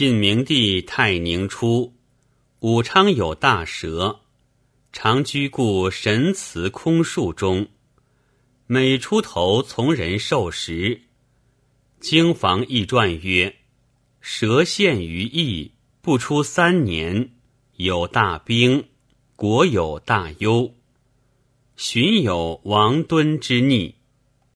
晋明帝泰宁初，武昌有大蛇，常居故神祠空树中，每出头从人受食。经房异传曰：蛇陷于邑，不出三年，有大兵，国有大忧。寻有王敦之逆。